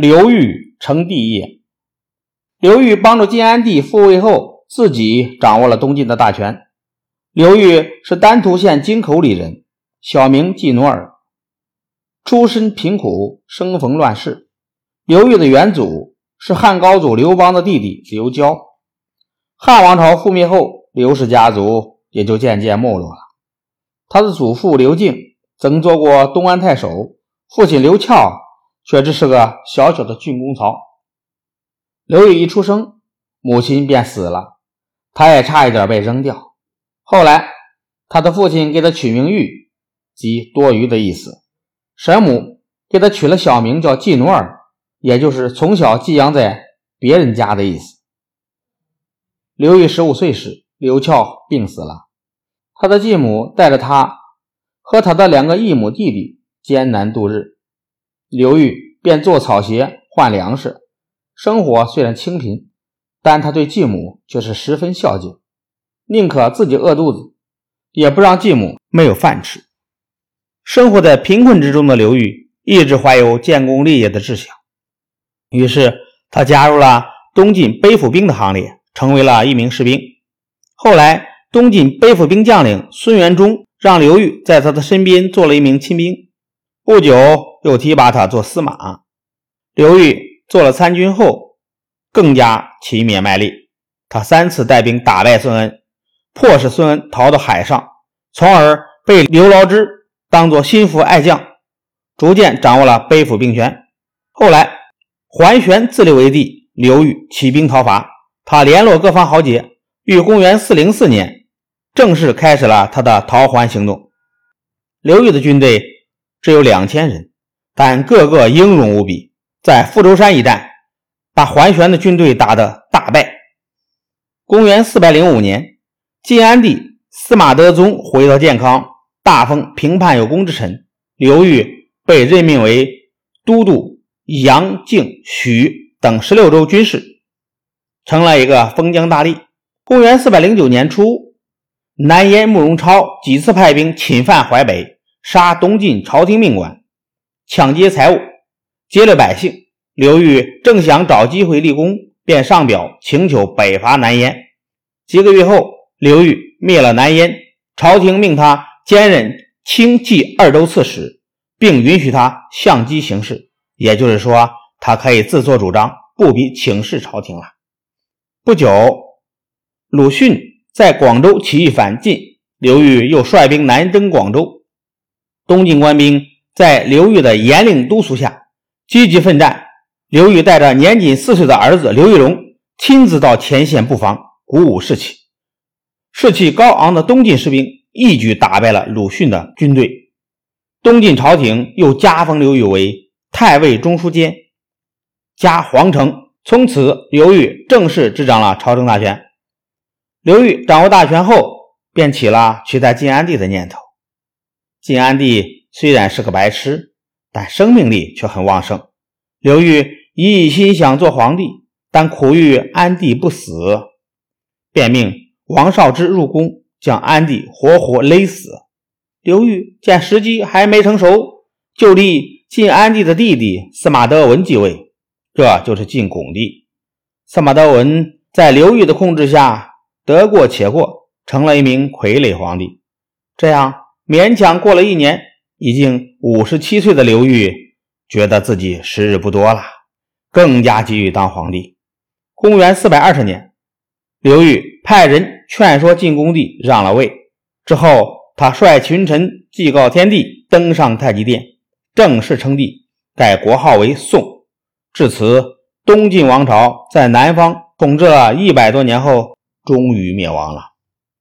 刘裕称帝业。刘裕帮助晋安帝复位后，自己掌握了东晋的大权。刘裕是丹徒县京口里人，小名季努尔，出身贫苦，生逢乱世。刘裕的远祖是汉高祖刘邦的弟弟刘交。汉王朝覆灭后，刘氏家族也就渐渐没落了。他的祖父刘敬曾做过东安太守，父亲刘翘却只是个小小的竣工槽。刘裕一出生，母亲便死了，他也差一点被扔掉。后来，他的父亲给他取名玉，即多余的意思。神母给他取了小名叫季努尔，也就是从小寄养在别人家的意思。刘裕十五岁时，刘翘病死了，他的继母带着他和他的两个异母弟弟艰难度日，刘裕便做草鞋换粮食，生活虽然清贫，但他对继母却是十分孝敬。宁可自己饿肚子，也不让继母没有饭吃。生活在贫困之中的刘裕一直怀有建功立业的志向，于是他加入了东晋背府兵的行列，成为了一名士兵。后来，东晋背府兵将领孙元忠让刘裕在他的身边做了一名亲兵，不久又提拔他做司马。刘裕做了参军后，更加勤勉卖力，他三次带兵打败孙恩。迫使孙恩逃到海上，从而被刘牢之当作心腹爱将，逐渐掌握了背府兵权。后来，桓玄自立为帝，刘裕起兵讨伐，他联络各方豪杰，于公元404年正式开始了他的讨桓行动。刘裕的军队只有两千人，但个个英勇无比，在富州山一战，把桓玄的军队打得大败。公元405年。晋安帝司马德宗回到建康，大封平叛有功之臣。刘裕被任命为都督杨、靖、许等十六州军事，成了一个封疆大吏。公元四百零九年初，南燕慕容超几次派兵侵犯淮北，杀东晋朝廷命官，抢劫财物，劫掠百姓。刘裕正想找机会立功，便上表请求北伐南燕。几个月后。刘裕灭了南燕，朝廷命他兼任清冀二州刺史，并允许他相机行事，也就是说，他可以自作主张，不必请示朝廷了。不久，鲁迅在广州起义反晋，刘裕又率兵南征广州。东晋官兵在刘裕的严令督促下积极奋战。刘裕带着年仅四岁的儿子刘玉龙亲自到前线布防，鼓舞士气。士气高昂的东晋士兵一举打败了鲁迅的军队，东晋朝廷又加封刘裕为太尉中书监，加皇城。从此，刘裕正式执掌了朝政大权。刘裕掌握大权后，便起了取代晋安帝的念头。晋安帝虽然是个白痴，但生命力却很旺盛。刘裕一心想做皇帝，但苦于安帝不死，便命。王少之入宫，将安帝活活勒死。刘裕见时机还没成熟，就立晋安帝的弟弟司马德文继位，这就是晋拱帝。司马德文在刘裕的控制下得过且过，成了一名傀儡皇帝。这样勉强过了一年，已经五十七岁的刘裕觉得自己时日不多了，更加急于当皇帝。公元四百二十年，刘裕派人。劝说晋恭帝让了位之后，他率群臣祭告天地，登上太极殿，正式称帝，改国号为宋。至此，东晋王朝在南方统治了一百多年后，终于灭亡了。